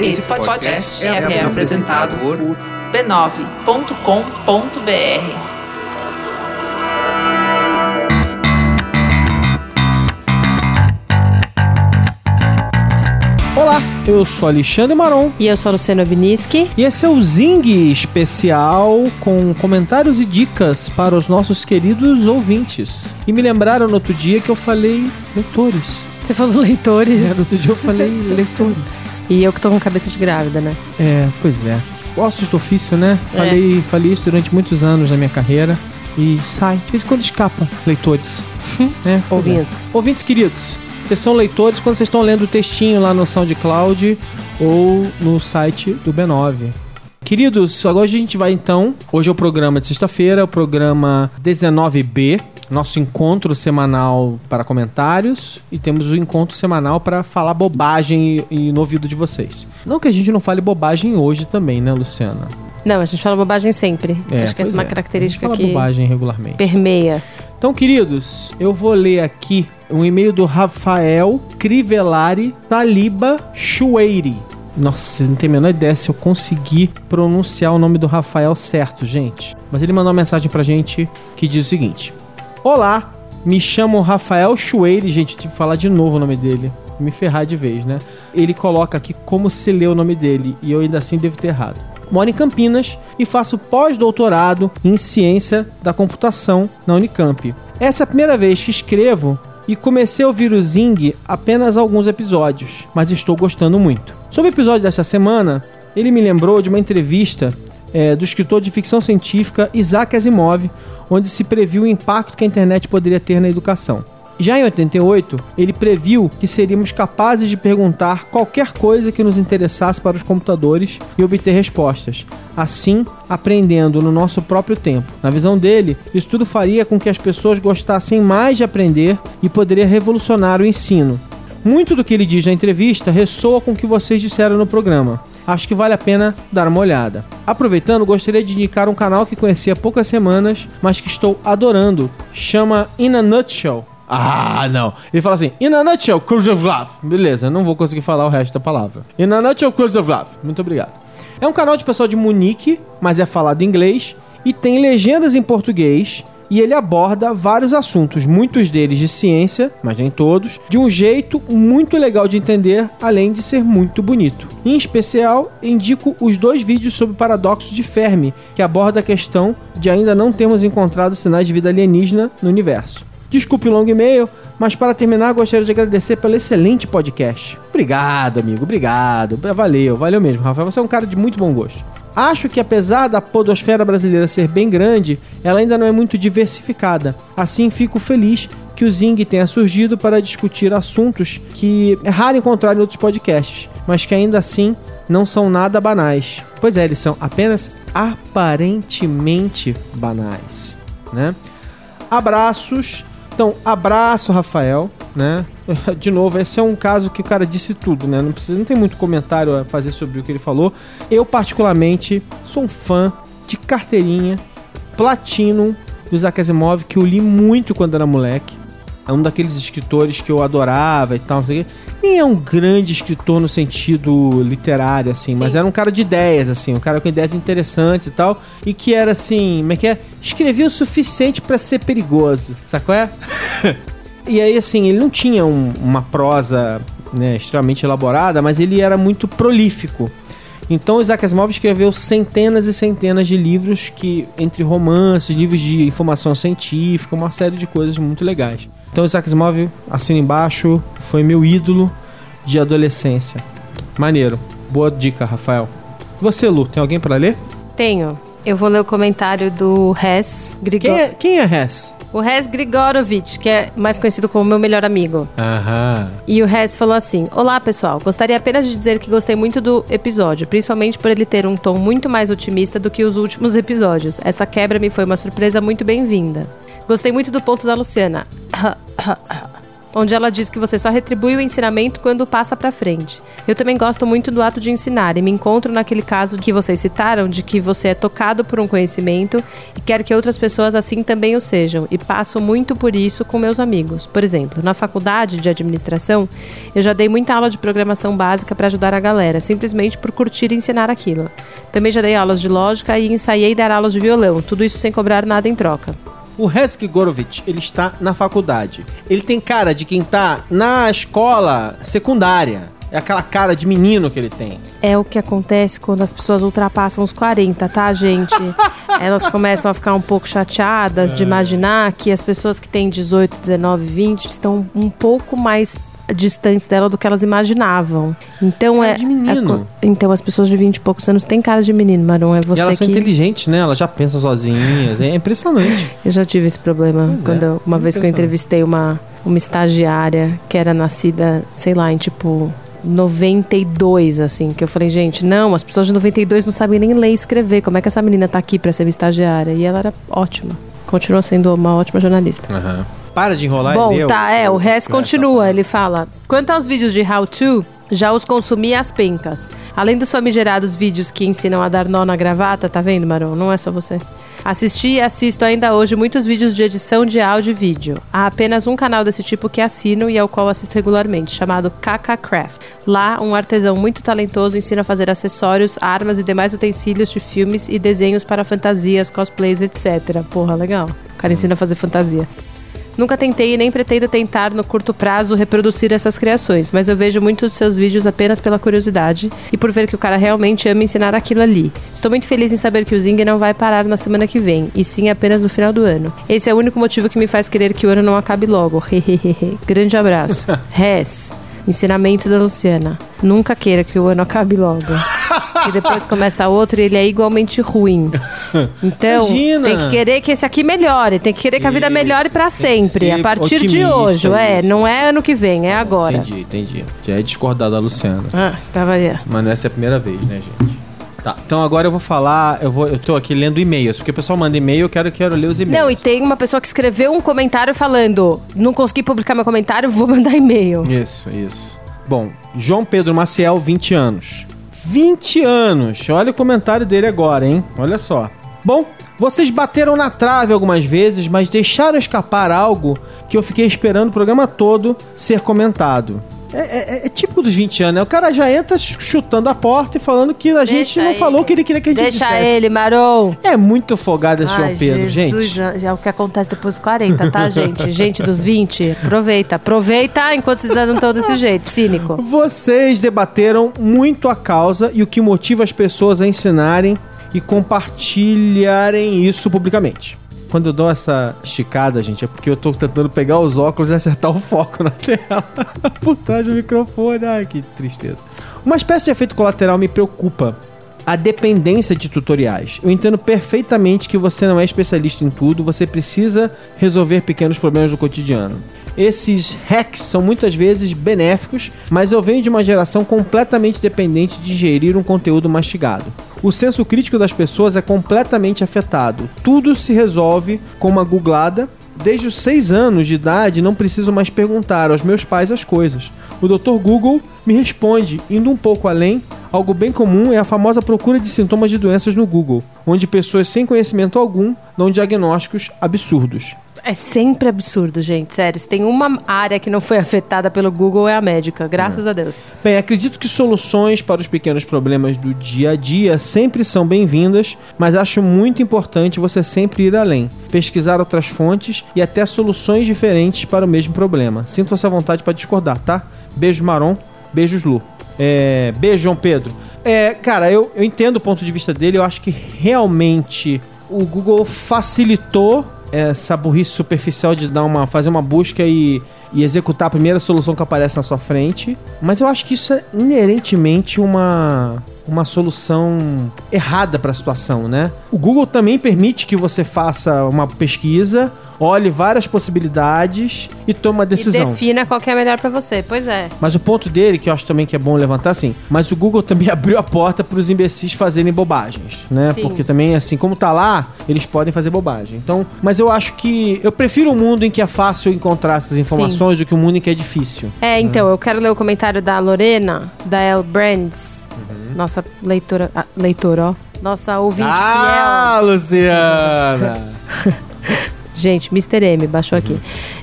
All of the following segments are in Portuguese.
Esse podcast é, é apresentado por b9.com.br. Olá, eu sou Alexandre Maron E eu sou a Luciana Biniski. e esse é o Zing especial com comentários e dicas para os nossos queridos ouvintes. E me lembraram no outro dia que eu falei leitores. Você falou leitores. É, outro dia eu falei leitores. E eu que tô com cabeça de grávida, né? É, pois é. Ossos do ofício, né? É. Falei, falei isso durante muitos anos na minha carreira. E sai. De vez em quando escapa, leitores. né? Pois é. Ouvintes. Ouvintes queridos, vocês são leitores quando vocês estão lendo o textinho lá no SoundCloud ou no site do B9. Queridos, agora a gente vai então. Hoje é o programa de sexta-feira, o programa 19B, nosso encontro semanal para comentários. E temos o encontro semanal para falar bobagem e, e no ouvido de vocês. Não que a gente não fale bobagem hoje também, né, Luciana? Não, a gente fala bobagem sempre. Acho que essa é uma é. característica a gente fala que bobagem regularmente. permeia. Então, queridos, eu vou ler aqui um e-mail do Rafael Crivellari Taliba Chueiri. Nossa, não tenho a menor ideia se eu consegui pronunciar o nome do Rafael certo, gente. Mas ele mandou uma mensagem pra gente que diz o seguinte: Olá, me chamo Rafael Chueiri. Gente, tive que falar de novo o nome dele. Me ferrar de vez, né? Ele coloca aqui como se lê o nome dele e eu ainda assim devo ter errado. Moro em Campinas e faço pós-doutorado em ciência da computação na Unicamp. Essa é a primeira vez que escrevo e comecei a ouvir o Zing apenas alguns episódios, mas estou gostando muito. Sobre o episódio dessa semana, ele me lembrou de uma entrevista eh, do escritor de ficção científica Isaac Asimov, onde se previu o impacto que a internet poderia ter na educação. Já em 88, ele previu que seríamos capazes de perguntar qualquer coisa que nos interessasse para os computadores e obter respostas, assim aprendendo no nosso próprio tempo. Na visão dele, isso tudo faria com que as pessoas gostassem mais de aprender e poderia revolucionar o ensino. Muito do que ele diz na entrevista ressoa com o que vocês disseram no programa. Acho que vale a pena dar uma olhada. Aproveitando, gostaria de indicar um canal que conheci há poucas semanas, mas que estou adorando. Chama In a Nutshell. Ah, não. Ele fala assim, In a Nutshell, Love. Beleza, não vou conseguir falar o resto da palavra. In a Nutshell, Love. Muito obrigado. É um canal de pessoal de Munique, mas é falado em inglês, e tem legendas em português, e ele aborda vários assuntos, muitos deles de ciência, mas nem todos, de um jeito muito legal de entender, além de ser muito bonito. Em especial, indico os dois vídeos sobre o paradoxo de Fermi, que aborda a questão de ainda não termos encontrado sinais de vida alienígena no universo. Desculpe o longo e-mail, mas para terminar gostaria de agradecer pelo excelente podcast. Obrigado, amigo, obrigado. Valeu, valeu mesmo, Rafael. Você é um cara de muito bom gosto. Acho que apesar da podosfera brasileira ser bem grande, ela ainda não é muito diversificada. Assim, fico feliz que o Zing tenha surgido para discutir assuntos que é raro encontrar em outros podcasts, mas que ainda assim não são nada banais. Pois é, eles são apenas aparentemente banais, né? Abraços. Então, abraço, Rafael, né? De novo, esse é um caso que o cara disse tudo, né? Não precisa, não tem muito comentário a fazer sobre o que ele falou. Eu particularmente sou um fã de carteirinha Platinum do Isaac Asimov que eu li muito quando era moleque. É um daqueles escritores que eu adorava e tal, não sei o. Nem é um grande escritor no sentido literário, assim, mas era um cara de ideias, assim, um cara com ideias interessantes e tal, e que era assim, como é que é? Escrevia o suficiente pra ser perigoso, sacou é? e aí, assim, ele não tinha um- uma prosa né, extremamente elaborada, mas ele era muito prolífico. Então, Isaac Asimov escreveu centenas e centenas de livros que, entre romances, livros de informação científica, uma série de coisas muito legais. Então, Isaac Asimov, assina embaixo, foi meu ídolo de adolescência. Maneiro. Boa dica, Rafael. Você, Lu, tem alguém pra ler? Tenho. Eu vou ler o comentário do Res Grigor... Quem é, quem é Hess? O Res Grigorovich, que é mais conhecido como meu melhor amigo. Aham. E o Res falou assim: Olá pessoal, gostaria apenas de dizer que gostei muito do episódio, principalmente por ele ter um tom muito mais otimista do que os últimos episódios. Essa quebra me foi uma surpresa muito bem-vinda. Gostei muito do ponto da Luciana. onde ela diz que você só retribui o ensinamento quando passa pra frente. Eu também gosto muito do ato de ensinar e me encontro naquele caso que vocês citaram, de que você é tocado por um conhecimento e quer que outras pessoas assim também o sejam, e passo muito por isso com meus amigos. Por exemplo, na faculdade de administração, eu já dei muita aula de programação básica para ajudar a galera, simplesmente por curtir ensinar aquilo. Também já dei aulas de lógica e ensaiei dar aulas de violão, tudo isso sem cobrar nada em troca. O Hesky Gorovich, ele está na faculdade. Ele tem cara de quem tá na escola secundária. É aquela cara de menino que ele tem. É o que acontece quando as pessoas ultrapassam os 40, tá, gente? Elas começam a ficar um pouco chateadas de imaginar que as pessoas que têm 18, 19, 20 estão um pouco mais distantes dela do que elas imaginavam. Então é. de menino. é co- então as pessoas de 20 e poucos anos têm cara de menino, Marão. É e você elas são que. inteligentes, né? Elas já pensam sozinhas. É impressionante. Eu já tive esse problema Pois quando é, eu- uma vez que eu entrevistei uma, uma estagiária que era nascida, sei lá, em tipo 92, assim, que eu falei, gente, não, as pessoas de 92 não sabem nem ler e escrever. Como é que essa menina tá aqui pra ser estagiária? E ela era ótima. Continua sendo uma ótima jornalista. Para de enrolar Bom, e lê tá, é, o Hess tá continua, ele fala. Quanto aos vídeos de How To, já os consumi às pencas. Além dos famigerados vídeos que ensinam a dar nó na gravata, tá vendo, Maron? Não é só você. Assisti e assisto ainda hoje muitos vídeos de edição de áudio e vídeo. Há apenas um canal desse tipo que assino e ao qual assisto regularmente, chamado KK Craft. Lá, um artesão muito talentoso ensina a fazer acessórios, armas e demais utensílios de filmes e desenhos para fantasias, cosplays, etc. Porra, legal. O cara ensina a fazer fantasia. Nunca tentei e nem pretendo tentar no curto prazo reproduzir essas criações, mas eu vejo muitos dos seus vídeos apenas pela curiosidade e por ver que o cara realmente ama ensinar aquilo ali. Estou muito feliz em saber que o Zing não vai parar na semana que vem, e sim apenas no final do ano. Esse é o único motivo que me faz querer que o ano não acabe logo. Grande abraço. Res. Ensinamento da Luciana. Nunca queira que o ano acabe logo. E depois começa outro e ele é igualmente ruim. Então, Imagina. tem que querer que esse aqui melhore. Tem que querer que a vida melhore pra sempre. A partir de hoje. É, não é ano que vem, é agora. Entendi, entendi. Já é discordar da Luciana. Ah, pra variar. Mas não essa é a primeira vez, né, gente? Tá, então agora eu vou falar, eu vou, eu tô aqui lendo e-mails, porque o pessoal manda e-mail, eu quero, quero ler os e-mails. Não, e tem uma pessoa que escreveu um comentário falando: não consegui publicar meu comentário, vou mandar e-mail. Isso, isso. Bom, João Pedro Maciel, 20 anos. 20 anos! Olha o comentário dele agora, hein? Olha só. Bom, vocês bateram na trave algumas vezes, mas deixaram escapar algo que eu fiquei esperando o programa todo ser comentado. É, é- é típico dos 20 anos, né? O cara já entra chutando a porta e falando que a gente Deixa não ele. falou o que ele queria que a gente Deixa dissesse. ele, Maron. É muito folgado esse João Ai, Pedro, Jesus, gente. É o que acontece depois dos 40, tá, gente? gente dos 20, aproveita. Aproveita enquanto vocês não estão desse jeito, cínico. Vocês debateram muito a causa e o que motiva as pessoas a ensinarem e compartilharem isso publicamente. Quando eu dou essa esticada, gente, é porque eu tô tentando pegar os óculos e acertar o foco na tela. Por trás do microfone. Ai, que tristeza. Uma espécie de efeito colateral me preocupa. A dependência de tutoriais. Eu entendo perfeitamente que você não é especialista em tudo, você precisa resolver pequenos problemas do cotidiano. Esses hacks são muitas vezes benéficos, mas eu venho de uma geração completamente dependente de gerir um conteúdo mastigado. O senso crítico das pessoas é completamente afetado. Tudo se resolve com uma googlada. Desde os 6 anos de idade, não preciso mais perguntar aos meus pais as coisas. O Dr. Google me responde, indo um pouco além. Algo bem comum é a famosa procura de sintomas de doenças no Google, onde pessoas sem conhecimento algum dão diagnósticos absurdos. É sempre absurdo, gente. Sério, se tem uma área que não foi afetada pelo Google é a médica, graças a Deus. Bem, acredito que soluções para os pequenos problemas do dia a dia sempre são bem-vindas, mas acho muito importante você sempre ir além, pesquisar outras fontes e até soluções diferentes para o mesmo problema. Sinta-se à vontade para discordar, tá? Beijo, Maron. Beijos, Lu. É, beijo, João Pedro. É, cara, eu, eu entendo o ponto de vista dele. Eu acho que realmente o Google facilitou essa burrice superficial de dar uma, fazer uma busca e, e executar a primeira solução que aparece na sua frente. Mas eu acho que isso é inerentemente uma uma solução errada para a situação, né? O Google também permite que você faça uma pesquisa, olhe várias possibilidades e tome uma E decisão. defina qual que é melhor pra você. Pois é. Mas o ponto dele, que eu acho também que é bom levantar, assim, mas o Google também abriu a porta para os imbecis fazerem bobagens, né? Sim. Porque também, assim, como tá lá, eles podem fazer bobagem. Então, mas eu acho que eu prefiro um mundo em que é fácil encontrar essas informações do que um mundo em que é difícil. É, então, eu quero ler o comentário da Lorena, da El Brands. Uhum. Nossa leitora. ah, leitora, ó. Nossa ouvinte ah, Luciana! fiel. Gente, Mr. M baixou aqui.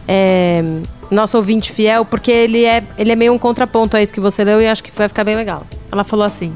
É, nosso ouvinte fiel, porque ele é, ele é meio um contraponto a isso que você leu e acho que vai ficar bem legal. Ela falou assim: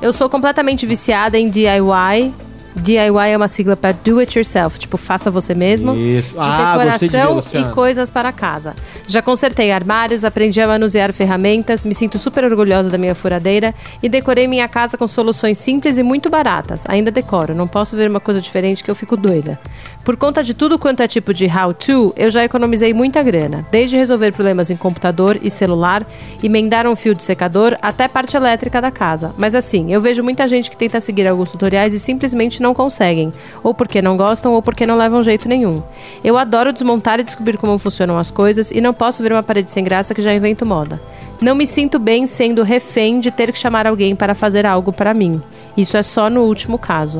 Eu sou completamente viciada em DIY. DIY é uma sigla para do it yourself, tipo, faça você mesmo. Isso. De Ah, de ver, decoração Luciana. e coisas para casa. Já consertei armários, aprendi a manusear ferramentas, me sinto super orgulhosa da minha furadeira e decorei minha casa com soluções simples e muito baratas. Ainda decoro, não posso ver uma coisa diferente que eu fico doida. Por conta de tudo quanto é tipo de how-to, eu já economizei muita grana, desde resolver problemas em computador e celular, emendar um fio de secador, até parte elétrica da casa. Mas assim, eu vejo muita gente que tenta seguir alguns tutoriais e simplesmente não conseguem, ou porque não gostam ou porque não levam jeito nenhum. Eu adoro desmontar e descobrir como funcionam as coisas e não posso ver uma parede sem graça que já invento moda. Não me sinto bem sendo refém de ter que chamar alguém para fazer algo para mim. Isso é só no último caso.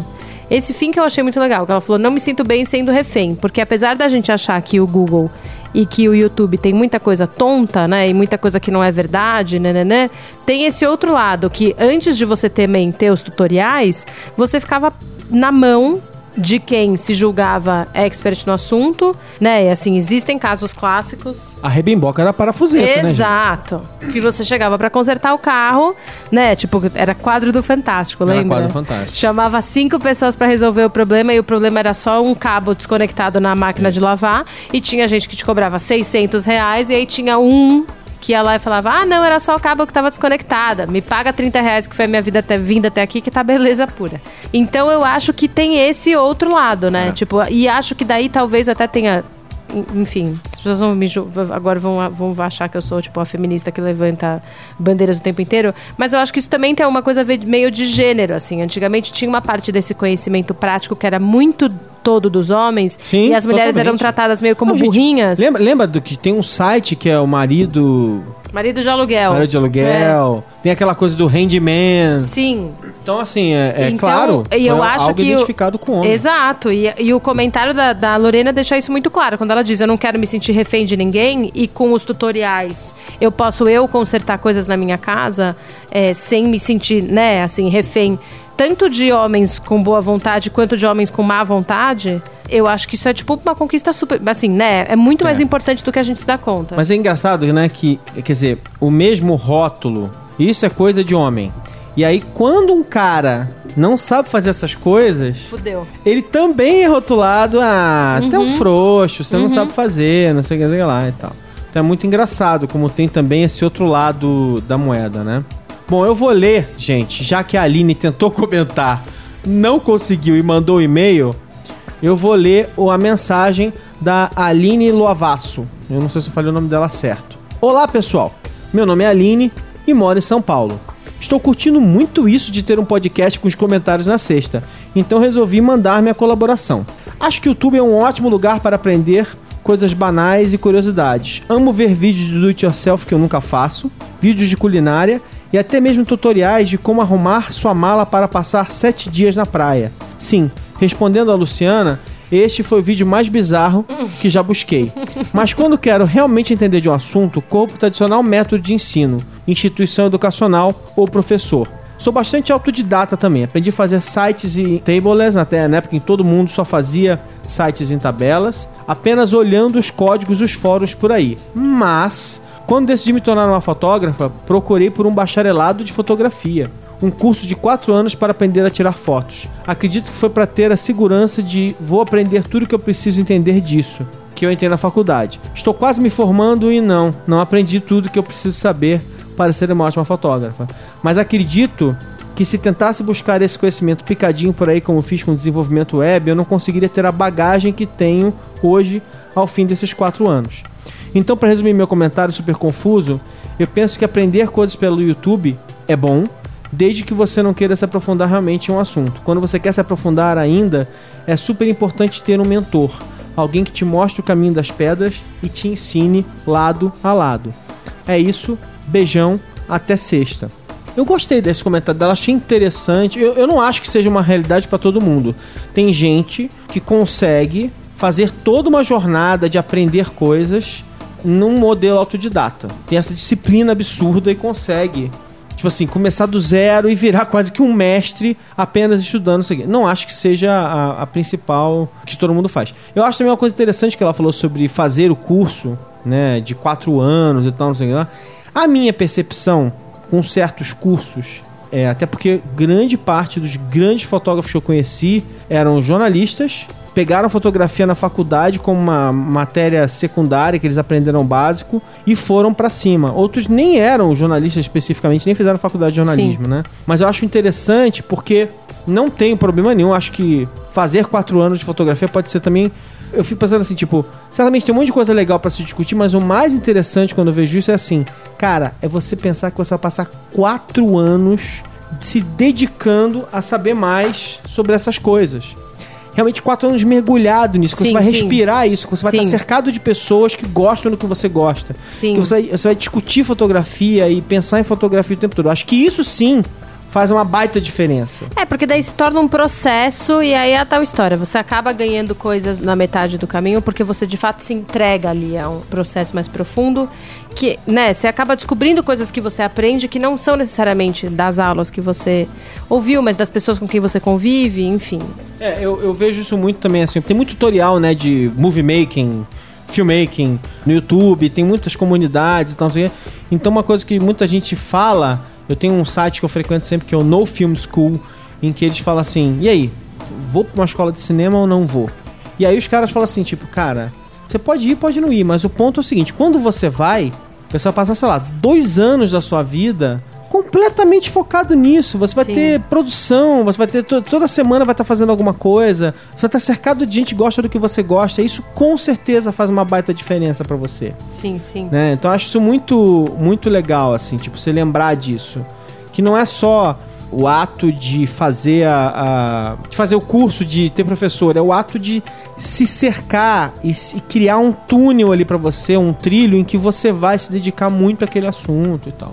Esse fim que eu achei muito legal, que ela falou, não me sinto bem sendo refém, porque apesar da gente achar que o Google e que o YouTube tem muita coisa tonta, né, e muita coisa que não é verdade, né, né, né, tem esse outro lado que antes de você também ter os tutoriais, você ficava na mão de quem se julgava expert no assunto, né? E assim, existem casos clássicos A rebimboca era parafuseta, né? Exato. Que você chegava pra consertar o carro, né? Tipo, era quadro do Fantástico, Era lembra? quadro Fantástico. Chamava cinco pessoas pra resolver o problema e o problema era só um cabo desconectado na máquina de lavar. E tinha gente que te cobrava 600 reais e aí tinha um que ia lá e falava: Ah, não, era só o cabo que tava desconectada. Me paga 30 reais, que foi a minha vida até, vinda até aqui, que tá beleza pura. Então eu acho que tem esse outro lado, né? Tipo, e acho que daí talvez até tenha. En- Enfim, as pessoas vão me agora vão, vão achar que eu sou, tipo, a feminista que levanta bandeiras o tempo inteiro. Mas eu acho que isso também tem uma coisa meio de gênero, assim. Antigamente tinha uma parte desse conhecimento prático que era muito todo dos homens. Sim, e as mulheres eram totalmente. tratadas meio como Não, gente, burrinhas. Lembra, lembra do que tem um site que é o marido, Marido de aluguel. marido de aluguel, tem aquela coisa do handyman. É. Sim. Então, assim, é, é Então, claro, e eu foi acho algo que o- identificado com o homem. Exato, e, e o comentário da, da Lorena deixa isso muito claro. Quando ela diz, eu não quero me sentir refém de ninguém, e com os tutoriais eu posso eu consertar coisas na minha casa é, sem me sentir, né, assim, refém tanto de homens com boa vontade quanto de homens com má vontade, eu acho que isso é tipo uma conquista super. Assim, né? É muito mais importante do que a gente se dá conta. Mas é engraçado, né, que, quer dizer, o mesmo rótulo, isso é coisa de homem. E aí, quando um cara não sabe fazer essas coisas, Fudeu. ele também é rotulado, ah, até um frouxo, você não sabe fazer, não sei o que, não sei o que lá e tal. Então é muito engraçado como tem também esse outro lado da moeda, né? Bom, eu vou ler, gente, já que a Aline tentou comentar, não conseguiu e mandou um e-mail, eu vou ler a mensagem da Aline Loavasso. Eu não sei se eu falei o nome dela certo. Olá, pessoal. Meu nome é Aline e moro em São Paulo. Estou curtindo muito isso de ter um podcast com os comentários na sexta, então resolvi mandar minha colaboração. Acho que o YouTube é um ótimo lugar para aprender coisas banais e curiosidades. Amo ver vídeos do it yourself que eu nunca faço, vídeos de culinária e até mesmo tutoriais de como arrumar sua mala para passar sete dias na praia. Sim, respondendo a Luciana, este foi o vídeo mais bizarro que já busquei. Mas quando quero realmente entender de um assunto, corro para o tradicional método de ensino, instituição educacional ou professor. Sou bastante autodidata também. Aprendi a fazer sites e tables, até na época em todo mundo só fazia sites em tabelas, apenas olhando os códigos dos fóruns por aí. Mas, quando decidi me tornar uma fotógrafa, procurei por um bacharelado de fotografia. Um curso de 4 anos para aprender a tirar fotos. Acredito que foi para ter a segurança de vou aprender tudo que eu preciso entender disso, que eu entrei na faculdade. Estou quase me formando e não, não aprendi tudo que eu preciso saber para ser uma ótima fotógrafa. Mas acredito que se tentasse buscar esse conhecimento picadinho por aí, como fiz com o desenvolvimento web, eu não conseguiria ter a bagagem que tenho hoje ao fim desses quatro anos. Então, para resumir meu comentário super confuso, eu penso que aprender coisas pelo YouTube é bom, desde que você não queira se aprofundar realmente em um assunto. Quando você quer se aprofundar ainda, é super importante ter um mentor, alguém que te mostre o caminho das pedras e te ensine lado a lado. É isso, beijão, até sexta. Eu gostei desse comentário dela, achei interessante. Eu, eu não acho que seja uma realidade para todo mundo. Tem gente que consegue fazer toda uma jornada de aprender coisas num modelo autodidata. Tem essa disciplina absurda e consegue, tipo assim, começar do zero e virar quase que um mestre apenas estudando isso aqui. Não acho que seja a, a principal que todo mundo faz. Eu acho também uma coisa interessante que ela falou sobre fazer o curso, né, de quatro anos e tal, não sei o que lá. A minha percepção com certos cursos, é, até porque grande parte dos grandes fotógrafos que eu conheci eram jornalistas, pegaram fotografia na faculdade como uma matéria secundária que eles aprenderam básico e foram para cima. Outros nem eram jornalistas especificamente, nem fizeram faculdade de jornalismo, Sim. né? Mas eu acho interessante porque não tem problema nenhum. Acho que fazer quatro anos de fotografia pode ser também. Eu fico pensando assim, tipo, certamente tem um monte de coisa legal para se discutir, mas o mais interessante quando eu vejo isso é assim, cara, é você pensar que você vai passar quatro anos se dedicando a saber mais sobre essas coisas. Realmente quatro anos mergulhado nisso, que você Sim, vai sim. respirar isso, que você vai Sim. estar cercado de pessoas que gostam do que você gosta. Sim. Que você, você vai discutir fotografia e pensar em fotografia o tempo todo. Acho que isso sim faz uma baita diferença. É, porque daí se torna um processo e aí é a tal história. Você acaba ganhando coisas na metade do caminho porque você de fato se entrega ali a um processo mais profundo. Que, né, você acaba descobrindo coisas que você aprende que não são necessariamente das aulas que você ouviu, mas das pessoas com quem você convive, enfim. É, eu, eu vejo isso muito também, assim. Tem muito tutorial, né, de movie making, filmmaking no YouTube, tem muitas comunidades e tal, quê. Então, uma coisa que muita gente fala, eu tenho um site que eu frequento sempre que é o No Film School, em que eles falam assim: e aí, vou pra uma escola de cinema ou não vou? E aí os caras falam assim: tipo, cara, você pode ir, pode não ir, mas o ponto é o seguinte: quando você vai, você vai passar, sei lá, dois anos da sua vida completamente focado nisso. Você vai Sim. ter produção, você vai ter to- toda semana vai estar fazendo alguma coisa. Você vai estar cercado de gente que gosta do que você gosta. Isso com certeza faz uma baita diferença pra você, Sim, sim. né? Então eu acho isso muito muito legal assim, tipo, você lembrar disso, que não é só o ato de fazer a, a- de fazer o curso de ter professor, é o ato de se cercar e, e criar um túnel ali pra você, um trilho em que você vai se dedicar muito àquele assunto e tal.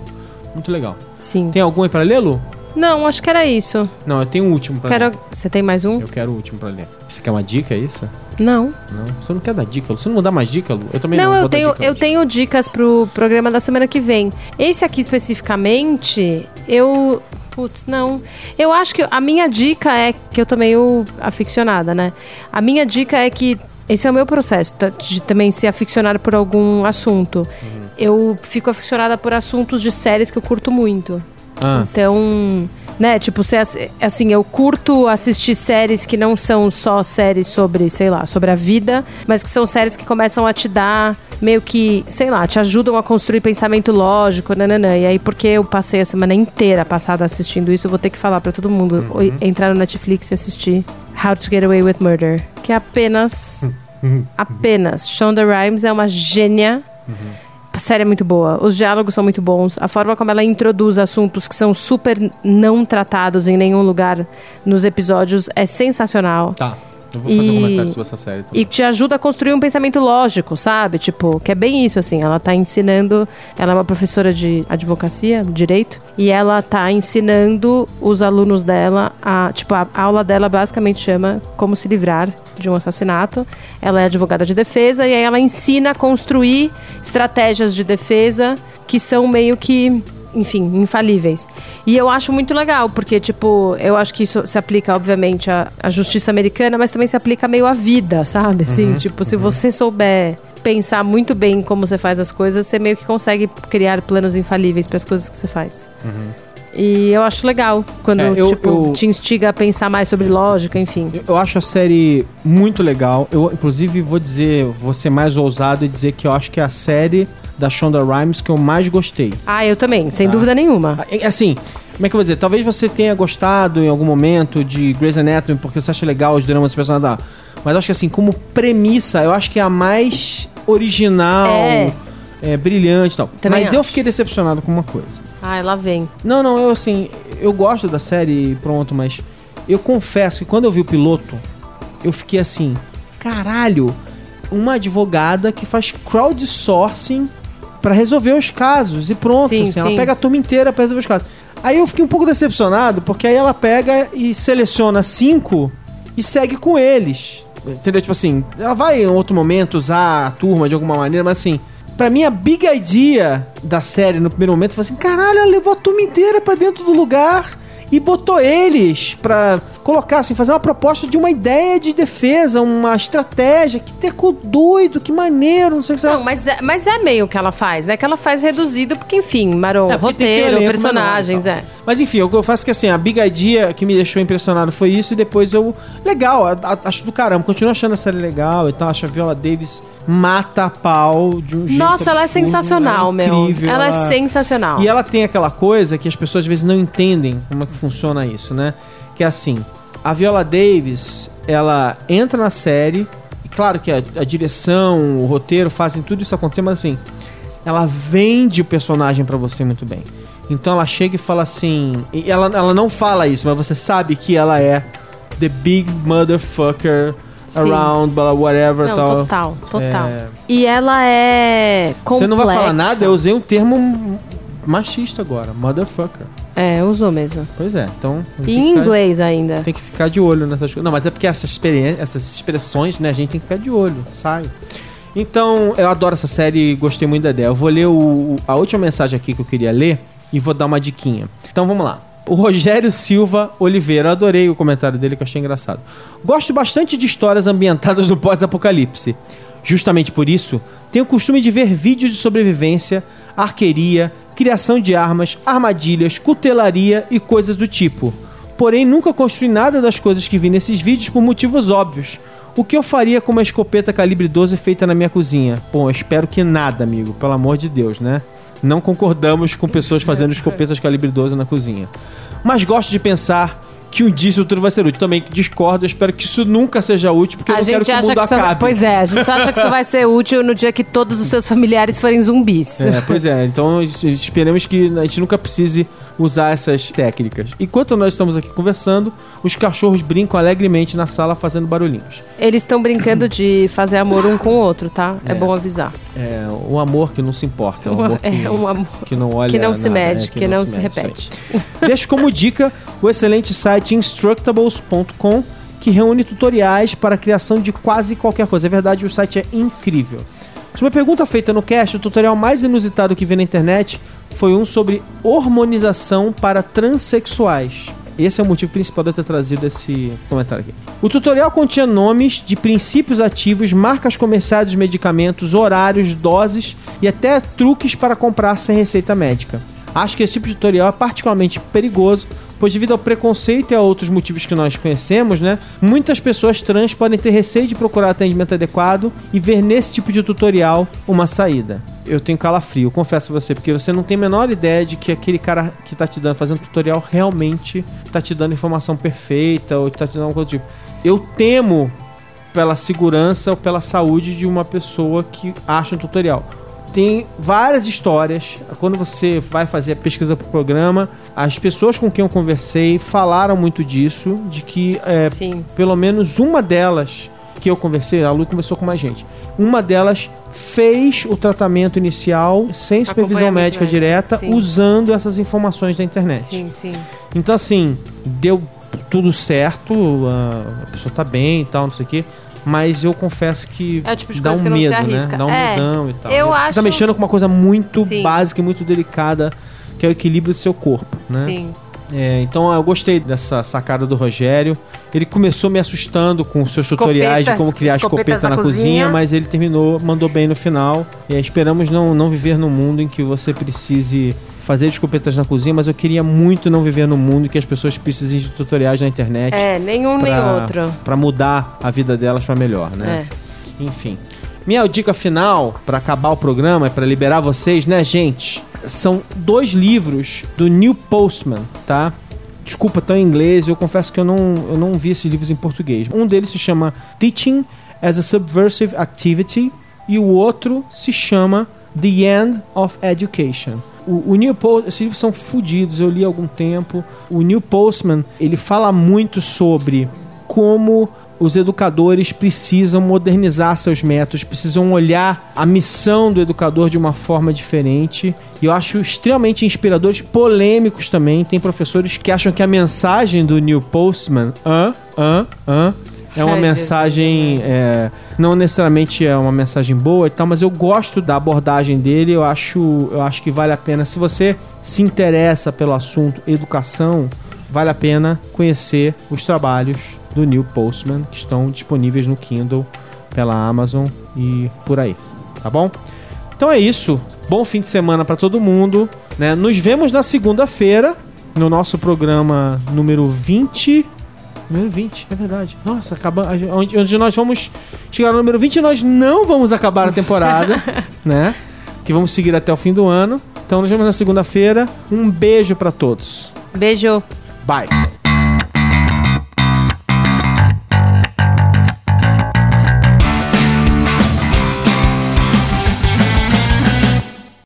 Muito legal. Sim. Tem algum aí pra ler, Lu? Não, acho que era isso. Não, eu tenho o último pra ler. Quero... Você tem mais um? Eu quero o último pra ler. Você quer uma dica, é isso? Não. Não. Você não quer dar dica, Lu? Você não vou dar mais dica, Lu? Eu também não. Não, vou eu tenho, eu tenho dicas pro programa da semana que vem. Esse aqui especificamente, eu. Putz, não. Eu acho que a minha dica é que eu tô meio aficionada, né? A minha dica é que esse é o meu processo tá, de também ser aficionada por algum assunto. Uhum. Eu fico aficionada por assuntos de séries que eu curto muito. Ah, Então, né, tipo, ass- assim, eu curto assistir séries que não são só séries sobre, sei lá, sobre a vida, mas que são séries que começam a te dar meio que, sei lá, te ajudam a construir pensamento lógico, nananã. E aí, porque eu passei a semana inteira passada assistindo isso, eu vou ter que falar pra todo mundo oi- entrar no Netflix e assistir How to Get Away with Murder, que é apenas apenas Shonda Rhimes é uma gênia. A série é muito boa, os diálogos são muito bons, a forma como ela introduz assuntos que são super não tratados em nenhum lugar nos episódios é sensacional. tá. Eu vou fazer E- um comentário sobre essa série também. E te ajuda a construir um pensamento lógico, sabe? Tipo, que é bem isso, assim. Ela tá ensinando. Ela é uma professora de advocacia, direito, e ela tá ensinando os alunos dela a. Tipo, a aula dela basicamente chama Como se livrar de um assassinato. Ela é advogada de defesa e aí ela ensina a construir estratégias de defesa que são meio que enfim, infalíveis. E eu acho muito legal, porque, tipo, eu acho que isso se aplica, obviamente, à, à justiça americana, mas também se aplica meio à vida, sabe? Assim, tipo, se você souber pensar muito bem como você faz as coisas, você meio que consegue criar planos infalíveis para as coisas que você faz. E eu acho legal quando, É, eu- tipo, eu- te instiga a pensar mais sobre lógica, enfim. Eu- Eu acho a série muito legal. Eu, inclusive, vou dizer, vou ser mais ousado e dizer que eu acho que é a série da Shonda Rhimes que eu mais gostei. Ah, eu também, sem Tá. dúvida nenhuma. Ah, é- Assim, como é que eu vou dizer? Talvez você tenha gostado em algum momento de Grey's Anatomy porque você acha legal os dramas personagens. da- Mas eu acho que assim, como premissa, eu acho que é a mais original, É. é, brilhante e tal. Também Mas eu acho. fiquei decepcionado com uma coisa. Ai, lá vem. Não, não, eu assim, eu gosto da série, pronto, mas eu confesso que quando eu vi o piloto, eu fiquei assim, caralho, uma advogada que faz crowdsourcing pra resolver os casos e pronto, Sim, assim, ela sim. pega a turma inteira pra resolver os casos. Aí eu fiquei um pouco decepcionado, porque aí ela pega e seleciona cinco e segue com eles. Entendeu? Tipo assim, ela vai em outro momento usar a turma de alguma maneira, mas assim, pra mim a big idea da série no primeiro momento foi assim: caralho, ela levou a turma inteira pra dentro do lugar e botou eles pra colocar, assim, fazer uma proposta de uma ideia de defesa, uma estratégia. Que teco doido, que maneiro, não sei o que Não, mas é, mas é meio que ela faz, né? Que ela faz reduzido, porque, enfim, Maron, É, porque roteiro, elenco personagens, menor e é. Mas enfim, o que eu faço é que assim, a Big Idea que me deixou impressionado foi isso, e depois eu. Legal, acho do caramba, continuo achando a série legal e tal. Acho a Viola Davis mata a pau de um jeito. Nossa, ela é absurdo, sensacional, ela é meu. incrível, Ela, é sensacional. E ela tem aquela coisa que as pessoas às vezes não entendem como é que funciona isso, né? Que é assim, a Viola Davis, ela entra na série, e claro que a, a direção, o roteiro fazem tudo isso acontecer, mas assim, ela vende o personagem pra você muito bem. Então ela chega e fala assim, e ela, ela não fala isso, mas você sabe que ela é the big motherfucker Sim. around, blah, whatever, Não, tal. total, total. É, E ela é complexa. você não vai falar nada, eu usei um termo machista agora, motherfucker. É, usou mesmo. Pois é, então. E em ficar- inglês ainda. Tem que ficar de olho nessas coisas. Não, mas é porque essas, experi- essas expressões, né, a gente tem que ficar de olho, sai. Então, eu adoro essa série e gostei muito da ideia. Eu vou ler o- a última mensagem aqui que eu queria ler e vou dar uma diquinha. Então vamos lá. O Rogério Silva Oliveira, adorei o comentário dele que eu achei engraçado. Gosto bastante de histórias ambientadas no pós-apocalipse. Justamente por isso, tenho o costume de ver vídeos de sobrevivência, arqueria, criação de armas, armadilhas, cutelaria e coisas do tipo. Porém, nunca construí nada das coisas que vi nesses vídeos por motivos óbvios. O que eu faria com uma escopeta calibre 12 feita na minha cozinha? Bom, eu espero que nada, amigo, pelo amor de Deus, né? Não concordamos com pessoas fazendo escopetas calibre 12 na cozinha. Mas gosto de pensar que um dia isso tudo vai ser útil. Também discordo, eu espero que isso nunca seja útil, porque eu A não quero que o mundo que isso, acabe. pois é, a gente só acha que isso vai ser útil no dia que todos os seus familiares forem zumbis. É, pois é. Então es- esperemos que a gente nunca precise usar essas técnicas. Enquanto nós estamos aqui conversando, os cachorros brincam alegremente na sala fazendo barulhinhos. Eles estão brincando de fazer amor um com o outro, tá? É, É. bom avisar. É o amor que não se importa, é o amor que, é um amor que não olha que não se nada, mede, é, que, não, se, mede, repete. Deixo como dica o excelente site instructables.com que reúne tutoriais para a criação de quase qualquer coisa. É verdade, o site é incrível. Sobre a pergunta feita no cast, o tutorial mais inusitado que vi na internet foi um sobre hormonização para transexuais. Esse é o motivo principal de eu ter trazido esse comentário aqui. O tutorial continha nomes de princípios ativos, marcas comerciais dos medicamentos, horários, doses e até truques para comprar sem receita médica. Acho que esse tipo de tutorial é particularmente perigoso, pois devido ao preconceito e a outros motivos que nós conhecemos, né, muitas pessoas trans podem ter receio de procurar atendimento adequado e ver nesse tipo de tutorial uma saída. Eu tenho calafrio, confesso a você, porque você não tem a menor ideia de que aquele cara que tá te dando, fazendo tutorial realmente tá te dando informação perfeita ou tá te dando do tipo. Eu temo pela segurança ou pela saúde de uma pessoa que acha um tutorial. Tem várias histórias. Quando você vai fazer a pesquisa pro programa, as pessoas com quem eu conversei falaram muito disso, de que é, pelo menos uma delas que eu conversei, a Lu conversou com mais gente. Uma delas fez o tratamento inicial sem supervisão médica médico, direta, sim. usando essas informações da internet. Sim, sim. Então, assim, deu tudo certo, a pessoa tá bem e tal, não sei o quê. Mas eu confesso que É tipo dá um medo, né? Dá um É, medão e tal. eu Você acho- tá mexendo com uma coisa muito Sim. básica e muito delicada, que é o equilíbrio do seu corpo, né? Sim. É, então eu gostei dessa sacada do Rogério. Ele começou me assustando com seus tutoriais de como criar escopeta na na cozinha, cozinha. mas ele terminou, mandou bem no final. E esperamos não, não viver num mundo em que você precise fazer escopetas na cozinha, mas eu queria muito não viver num mundo que as pessoas precisem de tutoriais na internet É, nenhum nem pra- outro. pra mudar a vida delas pra melhor, né? É. Enfim. Minha dica final pra acabar o programa e pra liberar vocês, né, gente? São dois livros do Neil Postman, tá? Desculpa, estão em inglês, eu confesso que eu não, eu não vi esses livros em português. Um deles se chama Teaching as a Subversive Activity e o outro se chama The End of Education. O, o New Post, esses livros são fodidos, eu li há algum tempo. O New Postman, ele fala muito sobre como os educadores precisam modernizar seus métodos, precisam olhar a missão do educador de uma forma diferente. E eu acho extremamente inspiradores, polêmicos também. Tem professores que acham que a mensagem do Neil Postman, hã, hã, hã, é uma Ai, mensagem, Jesus, é, não necessariamente é uma mensagem boa e tal, mas eu gosto da abordagem dele. Eu acho, eu acho que vale a pena. Se você se interessa pelo assunto educação, vale a pena conhecer os trabalhos do Neil Postman que estão disponíveis no Kindle pela Amazon e por aí, tá bom? Então é isso. Bom fim de semana para todo mundo, né? Nos vemos na segunda-feira no nosso programa número 20 Número 20, é verdade. Nossa, acaba, onde, onde nós vamos chegar no número 20 e nós não vamos acabar a temporada, né? Que vamos seguir até o fim do ano. Então nos vemos na segunda-feira. Um beijo pra todos. Beijo. Bye.